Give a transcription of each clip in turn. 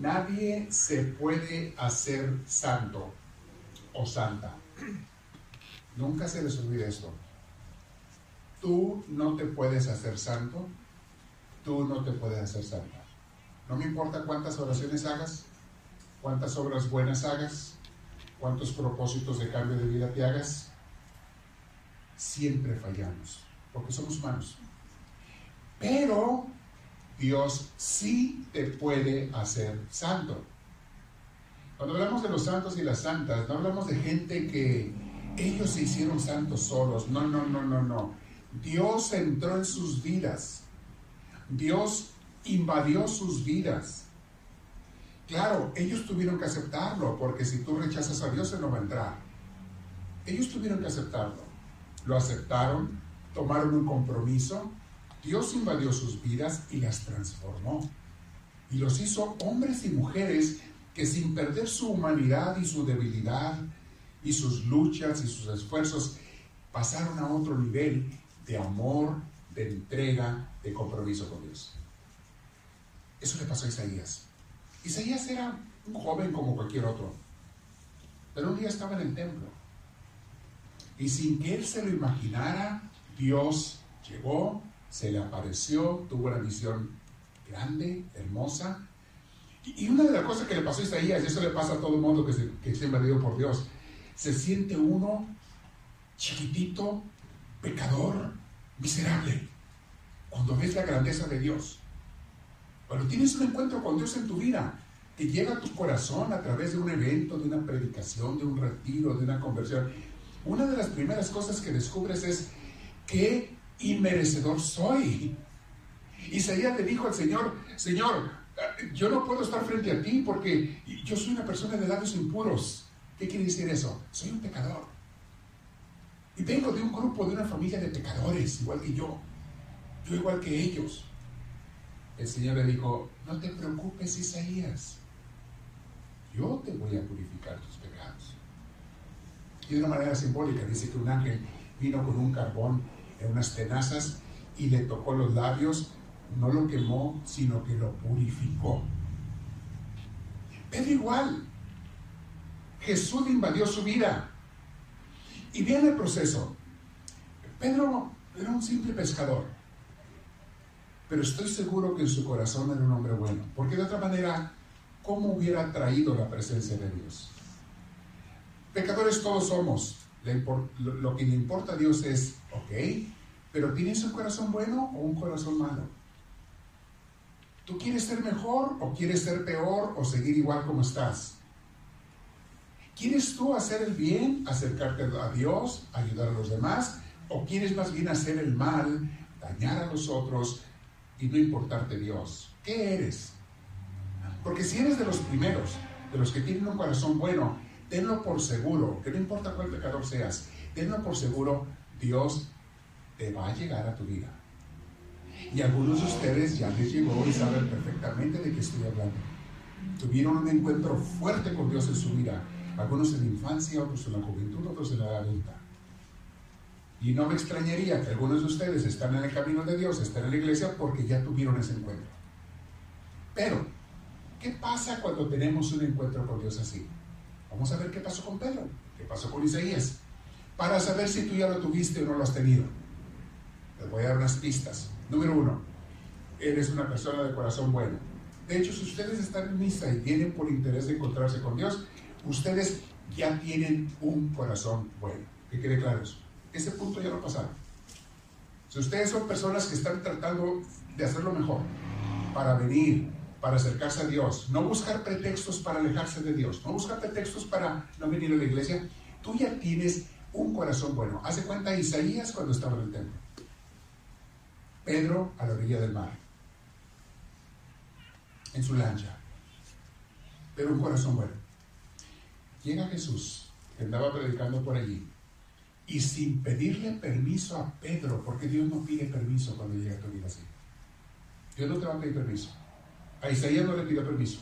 Nadie se puede hacer santo o santa. Nunca se les olvide esto. Tú no te puedes hacer santo, tú no te puedes hacer santa. No me importa cuántas oraciones hagas, cuántas obras buenas hagas, cuántos propósitos de cambio de vida te hagas, siempre fallamos, porque somos humanos. Pero Dios sí te puede hacer santo. Cuando hablamos de los santos y las santas, no hablamos de gente que ellos se hicieron santos solos. No, no, no, no, no. Dios entró en sus vidas. Dios invadió sus vidas. Claro, ellos tuvieron que aceptarlo, porque si tú rechazas a Dios, Él no va a entrar. Ellos tuvieron que aceptarlo. Lo aceptaron, tomaron un compromiso. Dios invadió sus vidas y las transformó. Y los hizo hombres y mujeres que sin perder su humanidad y su debilidad y sus luchas y sus esfuerzos, pasaron a otro nivel de amor, de entrega, de compromiso con Dios. Eso le pasó a Isaías. Isaías era un joven como cualquier otro, pero un día estaba en el templo y sin que él se lo imaginara, Dios llegó, se le apareció, tuvo una visión grande, hermosa. Y una de las cosas que le pasó a Isaías, y eso le pasa a todo el mundo que se, que invadido por Dios, se siente uno chiquitito, pecador, miserable, cuando ves la grandeza de Dios. Cuando tienes un encuentro con Dios en tu vida, que llega a tu corazón a través de un evento, de una predicación, de un retiro, de una conversión, una de las primeras cosas que descubres es qué inmerecedor soy. Isaías le dijo al Señor, Señor, yo no puedo estar frente a ti porque yo soy una persona de labios impuros. ¿Qué quiere decir eso? Soy un pecador. Y vengo de un grupo, de una familia de pecadores, igual que yo. Yo igual que ellos. El Señor le dijo, no te preocupes, Isaías. Yo te voy a purificar tus pecados. Y de una manera simbólica dice que un ángel vino con un carbón en unas tenazas y le tocó los labios no lo quemó, sino que lo purificó. Pedro igual. Jesús invadió su vida. Y viene el proceso. Pedro era un simple pescador. Pero estoy seguro que en su corazón era un hombre bueno. Porque de otra manera, ¿cómo hubiera traído la presencia de Dios? Pecadores todos somos. Lo que le importa a Dios es, pero ¿tienes un corazón bueno o un corazón malo? ¿Tú quieres ser mejor o quieres ser peor o seguir igual como estás? ¿Quieres tú hacer el bien, acercarte a Dios, ayudar a los demás? ¿O quieres más bien hacer el mal, dañar a los otros y no importarte Dios? ¿Qué eres? Porque si eres de los primeros, de los que tienen un corazón bueno, tenlo por seguro, que no importa cuál pecador seas, tenlo por seguro, Dios te va a llegar a tu vida. Y algunos de ustedes ya les llegó y saben perfectamente de qué estoy hablando. Tuvieron un encuentro fuerte con Dios en su vida, algunos en la infancia, otros en la juventud, otros en la adulta. Y no me extrañaría que algunos de ustedes están en el camino de Dios, están en la iglesia porque ya tuvieron ese encuentro. Pero, ¿qué pasa cuando tenemos un encuentro con Dios así? Vamos a ver qué pasó con Pedro, qué pasó con Isaías, para saber si tú ya lo tuviste o no lo has tenido. Les voy a dar unas pistas. Número uno, eres una persona de corazón bueno. De hecho, si ustedes están en misa y vienen por interés de encontrarse con Dios, ustedes ya tienen un corazón bueno. Que quede claro eso. Ese punto ya lo pasaron. Si ustedes son personas que están tratando de hacerlo mejor, para venir, para acercarse a Dios, no buscar pretextos para alejarse de Dios, no buscar pretextos para no venir a la iglesia, tú ya tienes un corazón bueno. Hace cuenta Isaías cuando estaba en el templo. Pedro a la orilla del mar, en su lancha, pero un corazón bueno. Llega Jesús, que andaba predicando por allí, y sin pedirle permiso a Pedro, porque Dios no pide permiso cuando llega a tu vida así. Dios no te va a pedir permiso. A Isaías no le pidió permiso.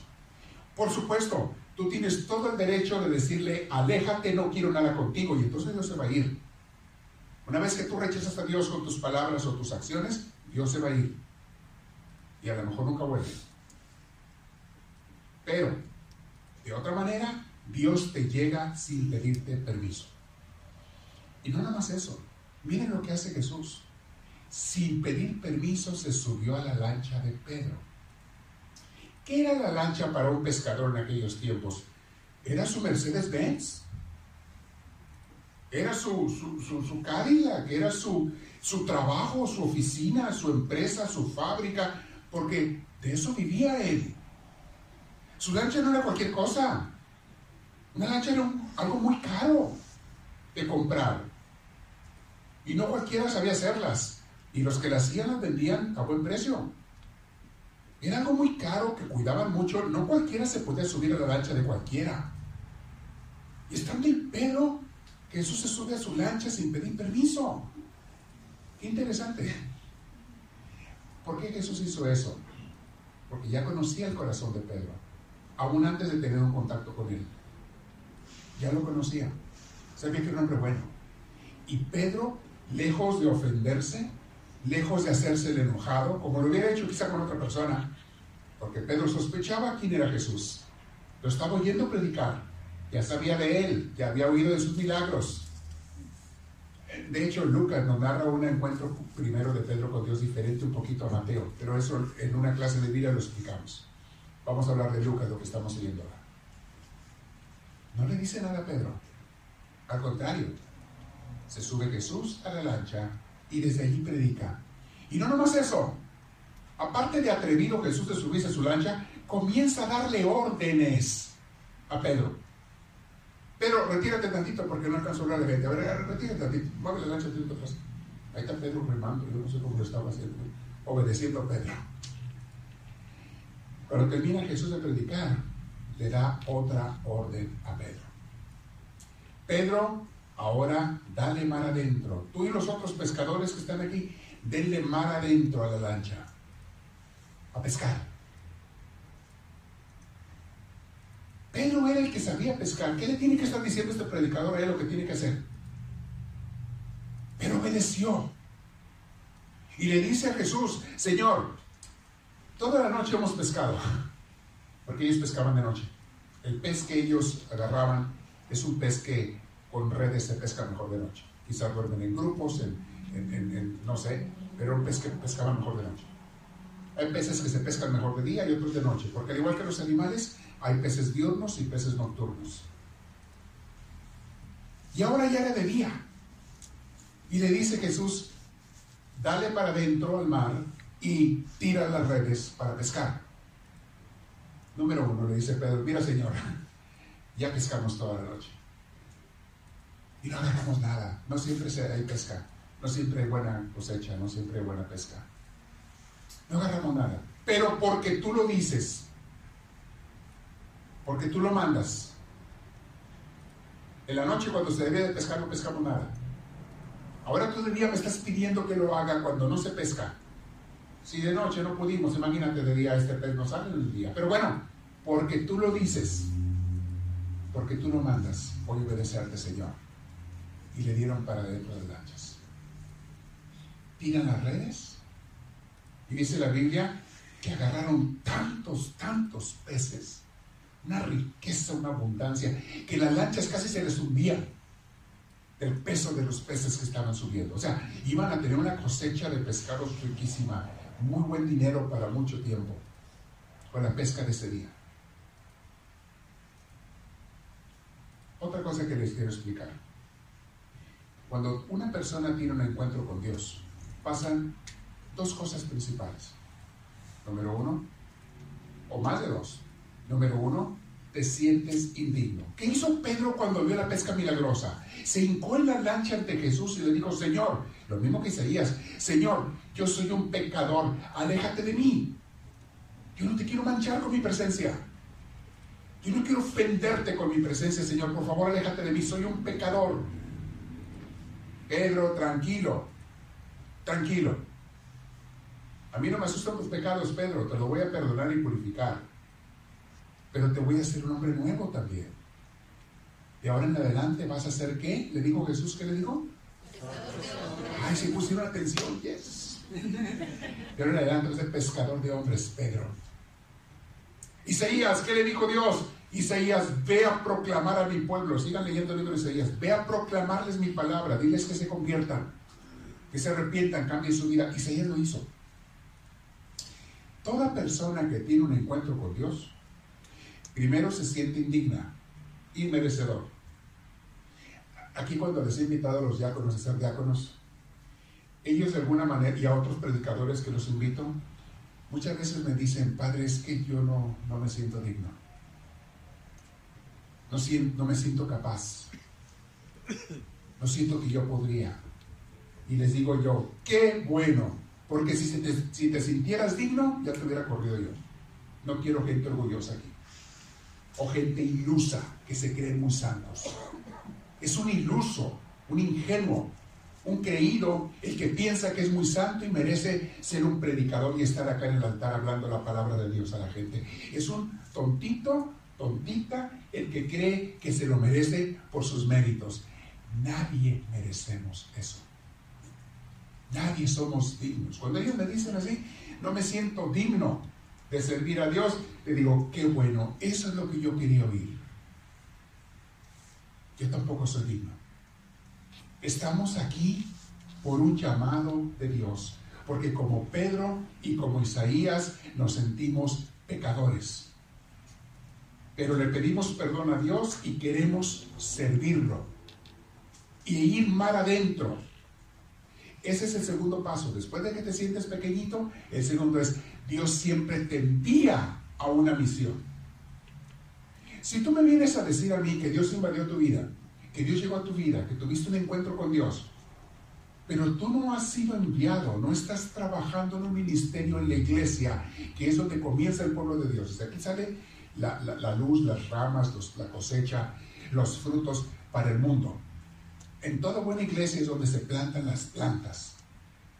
Por supuesto, tú tienes todo el derecho de decirle, aléjate, no quiero nada contigo, y entonces Dios se va a ir. Una vez que tú rechazas a Dios con tus palabras o tus acciones, Dios se va a ir. Y a lo mejor nunca vuelve. Pero, de otra manera, Dios te llega sin pedirte permiso. Y no nada más eso. Miren lo que hace Jesús. Sin pedir permiso se subió a la lancha de Pedro. ¿Qué era la lancha para un pescador en aquellos tiempos? Era su Mercedes-Benz. Era su, su, su, su Cadillac, era su, su trabajo, su oficina, su empresa, su fábrica, porque de eso vivía él. Su lancha no era cualquier cosa. Una lancha era algo muy caro de comprar. Y no cualquiera sabía hacerlas. Y los que las hacían las vendían a buen precio. Era algo muy caro que cuidaban mucho. No cualquiera se podía subir a la lancha de cualquiera. Y estando el Pedro, Jesús se sube a su lancha sin pedir permiso. Qué interesante. ¿Por qué Jesús hizo eso? Porque ya conocía el corazón de Pedro, aún antes de tener un contacto con él. Ya lo conocía. Sabía que era un hombre bueno. Y Pedro, lejos de ofenderse, lejos de hacerse el enojado, como lo hubiera hecho quizá con otra persona, porque Pedro sospechaba quién era Jesús. Lo estaba oyendo predicar. Ya sabía de él, ya había oído de sus milagros. De hecho, Lucas nos narra un encuentro primero de Pedro con Dios diferente un poquito a Mateo, pero eso en una clase de vida lo explicamos. Vamos a hablar de Lucas, lo que estamos leyendo ahora. No le dice nada a Pedro. Al contrario, se sube Jesús a la lancha y desde allí predica. Y no nomás eso. Aparte de atrevido Jesús de subirse a su lancha, comienza a darle órdenes a Pedro. Pedro, retírate tantito porque no alcanzo a hablar de gente. A ver, retírate tantito. Mueve la lancha tantito atrás. Ahí está Pedro remando. Yo no sé cómo lo estaba haciendo. Obedeciendo a Pedro. Cuando termina Jesús de predicar, le da otra orden a Pedro. Pedro, ahora dale mar adentro. Tú y los otros pescadores que están aquí, denle mar adentro a la lancha. A pescar. Pedro era el que sabía pescar. ¿Qué le tiene que estar diciendo este predicador a él lo que tiene que hacer? Pero obedeció. Y le dice a Jesús, Señor, toda la noche hemos pescado. Porque ellos pescaban de noche. El pez que ellos agarraban es un pez que con redes se pesca mejor de noche. Quizás duermen en grupos, en, no sé, pero un pez que pescaba mejor de noche. Hay peces que se pescan mejor de día y otros de noche, porque al igual que los animales, hay peces diurnos y peces nocturnos. Y ahora ya era de día. Y le dice Jesús, dale para adentro al mar y tira las redes para pescar. Número uno, le dice Pedro, mira Señor, ya pescamos toda la noche. Y no agarramos nada. No siempre hay pesca. No siempre hay buena cosecha. No siempre hay buena pesca. No agarramos nada. Pero porque tú lo dices, porque tú lo mandas. En la noche cuando se debe de pescar no pescamos nada. Ahora tú de día me estás pidiendo que lo haga cuando no se pesca. Si de noche no pudimos, imagínate de día este pez no sale en el día. Pero bueno, porque tú lo dices, porque tú lo mandas, voy a obedecerte, Señor. Y le dieron para dentro de las lanchas. Tiran las redes. Y dice la Biblia que agarraron tantos, tantos peces una riqueza, una abundancia, que las lanchas casi se les hundían del peso de los peces que estaban subiendo. O sea, iban a tener una cosecha de pescados riquísima, muy buen dinero para mucho tiempo, con la pesca de ese día. Otra cosa que les quiero explicar. Cuando una persona tiene un encuentro con Dios, pasan dos cosas principales. Número uno, o más de dos. Número uno, te sientes indigno. ¿Qué hizo Pedro cuando vio la pesca milagrosa? Se hincó en la lancha ante Jesús y le dijo, Señor, lo mismo que Isaías, Señor, yo soy un pecador, aléjate de mí. Yo no te quiero manchar con mi presencia. Yo no quiero ofenderte con mi presencia, Señor. Por favor, aléjate de mí, soy un pecador. Pedro, tranquilo, tranquilo. A mí no me asustan tus pecados, Pedro, te lo voy a perdonar y purificar pero te voy a hacer un hombre nuevo también. De ahora en adelante vas a ser qué? ¿Le dijo Jesús qué le dijo? Ay, si pusieron atención, yes. De ahora en adelante vas a ser pescador de hombres, Pedro. Isaías, ¿qué le dijo Dios? Isaías, ve a proclamar a mi pueblo. Sigan leyendo el libro de Isaías. Ve a proclamarles mi palabra. Diles que se conviertan, que se arrepientan, cambien su vida. Isaías lo hizo. Toda persona que tiene un encuentro con Dios, primero se siente indigna y merecedor. Aquí cuando les he invitado a los diáconos a ser diáconos, ellos de alguna manera, y a otros predicadores que los invito, muchas veces me dicen, Padre, es que yo no, no me siento digno. No, no me siento capaz. No siento que yo podría. Y les digo yo, qué bueno, porque si te, si te sintieras digno, ya te hubiera corrido yo. No quiero gente orgullosa aquí. O gente ilusa que se creen muy santos. Es un iluso, un ingenuo, un creído, el que piensa que es muy santo y merece ser un predicador y estar acá en el altar hablando la palabra de Dios a la gente. Es un tontito, tontita, el que cree que se lo merece por sus méritos. Nadie merecemos eso. Nadie somos dignos. Cuando ellos me dicen así, no me siento digno de servir a Dios, le digo, qué bueno, eso es lo que yo quería oír. Yo tampoco soy digno. Estamos aquí por un llamado de Dios, porque como Pedro y como Isaías nos sentimos pecadores. Pero le pedimos perdón a Dios y queremos servirlo. Y ir mar adentro. Ese es el segundo paso. Después de que te sientes pequeñito, el segundo es, Dios siempre te envía a una misión. Si tú me vienes a decir a mí que Dios invadió tu vida, que Dios llegó a tu vida, que tuviste un encuentro con Dios, pero tú no has sido enviado, no estás trabajando en un ministerio en la iglesia, que es donde comienza el pueblo de Dios. aquí sale la, luz, las ramas, la cosecha, los frutos para el mundo. En toda buena iglesia es donde se plantan las plantas,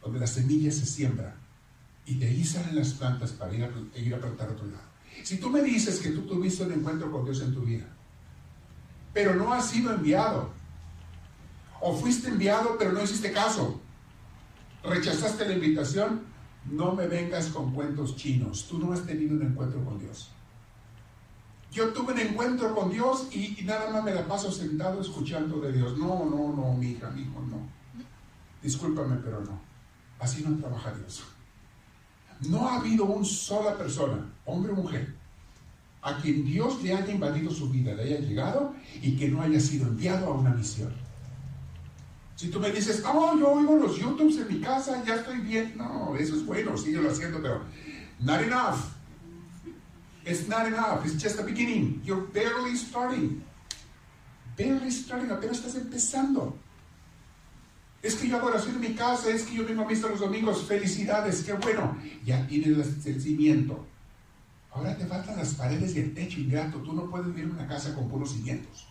donde las semillas se siembran. Y de ahí salen las plantas para ir a, ir a plantar a otro lado. Si tú me dices que tú tuviste un encuentro con Dios en tu vida, pero no has sido enviado, o fuiste enviado pero no hiciste caso, rechazaste la invitación, no me vengas con cuentos chinos, tú no has tenido un encuentro con Dios. Yo tuve un encuentro con Dios y, nada más me la paso sentado escuchando de Dios. No, no, no, mi hija, mi hijo, no. Discúlpame, pero no. Así no trabaja Dios. No ha habido una sola persona, hombre o mujer, a quien Dios le haya invadido su vida, le haya llegado y que no haya sido enviado a una misión. Si tú me dices, oh, yo oigo los YouTubes en mi casa, ya estoy bien. No, eso es bueno, síguelo haciendo, pero not enough. It's not enough. It's just the beginning. You're barely starting. Barely starting. Apenas estás empezando. Es que yo hago oración en mi casa, es que yo vengo a misa los domingos. Felicidades, qué bueno. Ya tienes el cimiento. Ahora te faltan las paredes y el techo ingrato. Tú no puedes vivir en una casa con puros cimientos.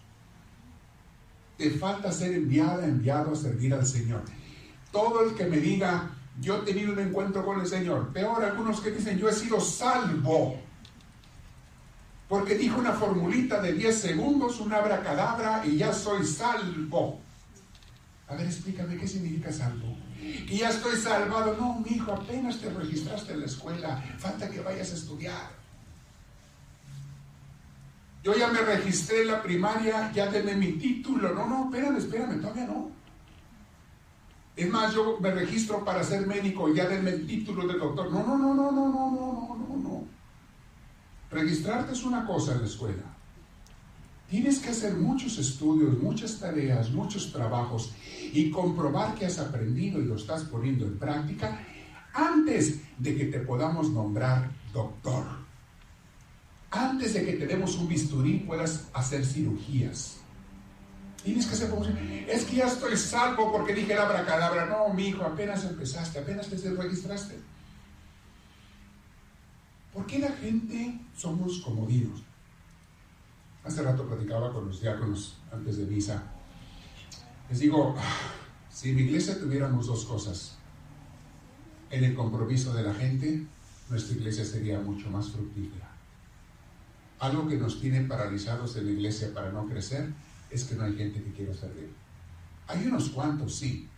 Te falta ser enviada, enviado a servir al Señor. Todo el que me diga, yo he tenido un encuentro con el Señor. Peor, algunos que dicen, yo he sido salvo. Porque dijo una formulita de 10 segundos, un abracadabra y ya soy salvo. A ver, explícame qué significa salvo. Y ya estoy salvado. No, mi hijo, apenas te registraste en la escuela. Falta que vayas a estudiar. Yo ya me registré en la primaria, ya tengo mi título. No, no, espérame, espérame, todavía no. Es más, yo me registro para ser médico, ya denme el título de doctor. No, no, no, no, no, no, no, no. Registrarte es una cosa en la escuela. Tienes que hacer muchos estudios, muchas tareas, muchos trabajos y comprobar que has aprendido y lo estás poniendo en práctica antes de que te podamos nombrar doctor. Antes de que te demos un bisturí puedas hacer cirugías. Tienes que hacer Es que ya estoy salvo porque dije la abracadabra. No, mi hijo, apenas empezaste, apenas te registraste. ¿Por qué la gente somos comodinos? Hace rato platicaba con los diáconos antes de misa. Les digo, si en mi iglesia tuviéramos dos cosas, en el compromiso de la gente, nuestra iglesia sería mucho más fructífera. Algo que nos tiene paralizados en la iglesia para no crecer es que no hay gente que quiera servir. Hay unos cuantos, sí.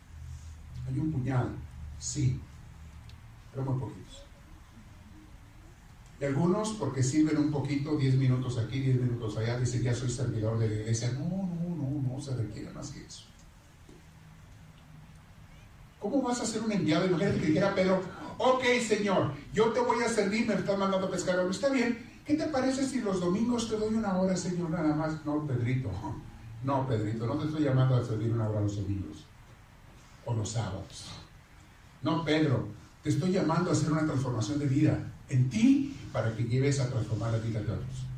Hay un puñal, sí. Pero muy poquitos. Y algunos, porque sirven un poquito, 10 minutos aquí, 10 minutos allá, dicen, ya soy servidor de la iglesia. No, no, no, no se requiere más que eso. ¿Cómo vas a ser un enviado? Imagínate que dijera Pedro, ok Señor, yo te voy a servir, me estás mandando a pescar. Está bien, ¿qué te parece si los domingos te doy una hora, Señor, nada más? No, Pedrito, no, Pedrito, no te estoy llamando a servir una hora los domingos o los sábados. No, Pedro, te estoy llamando a hacer una transformación de vida en ti para que lleves a transformar la vida de otros.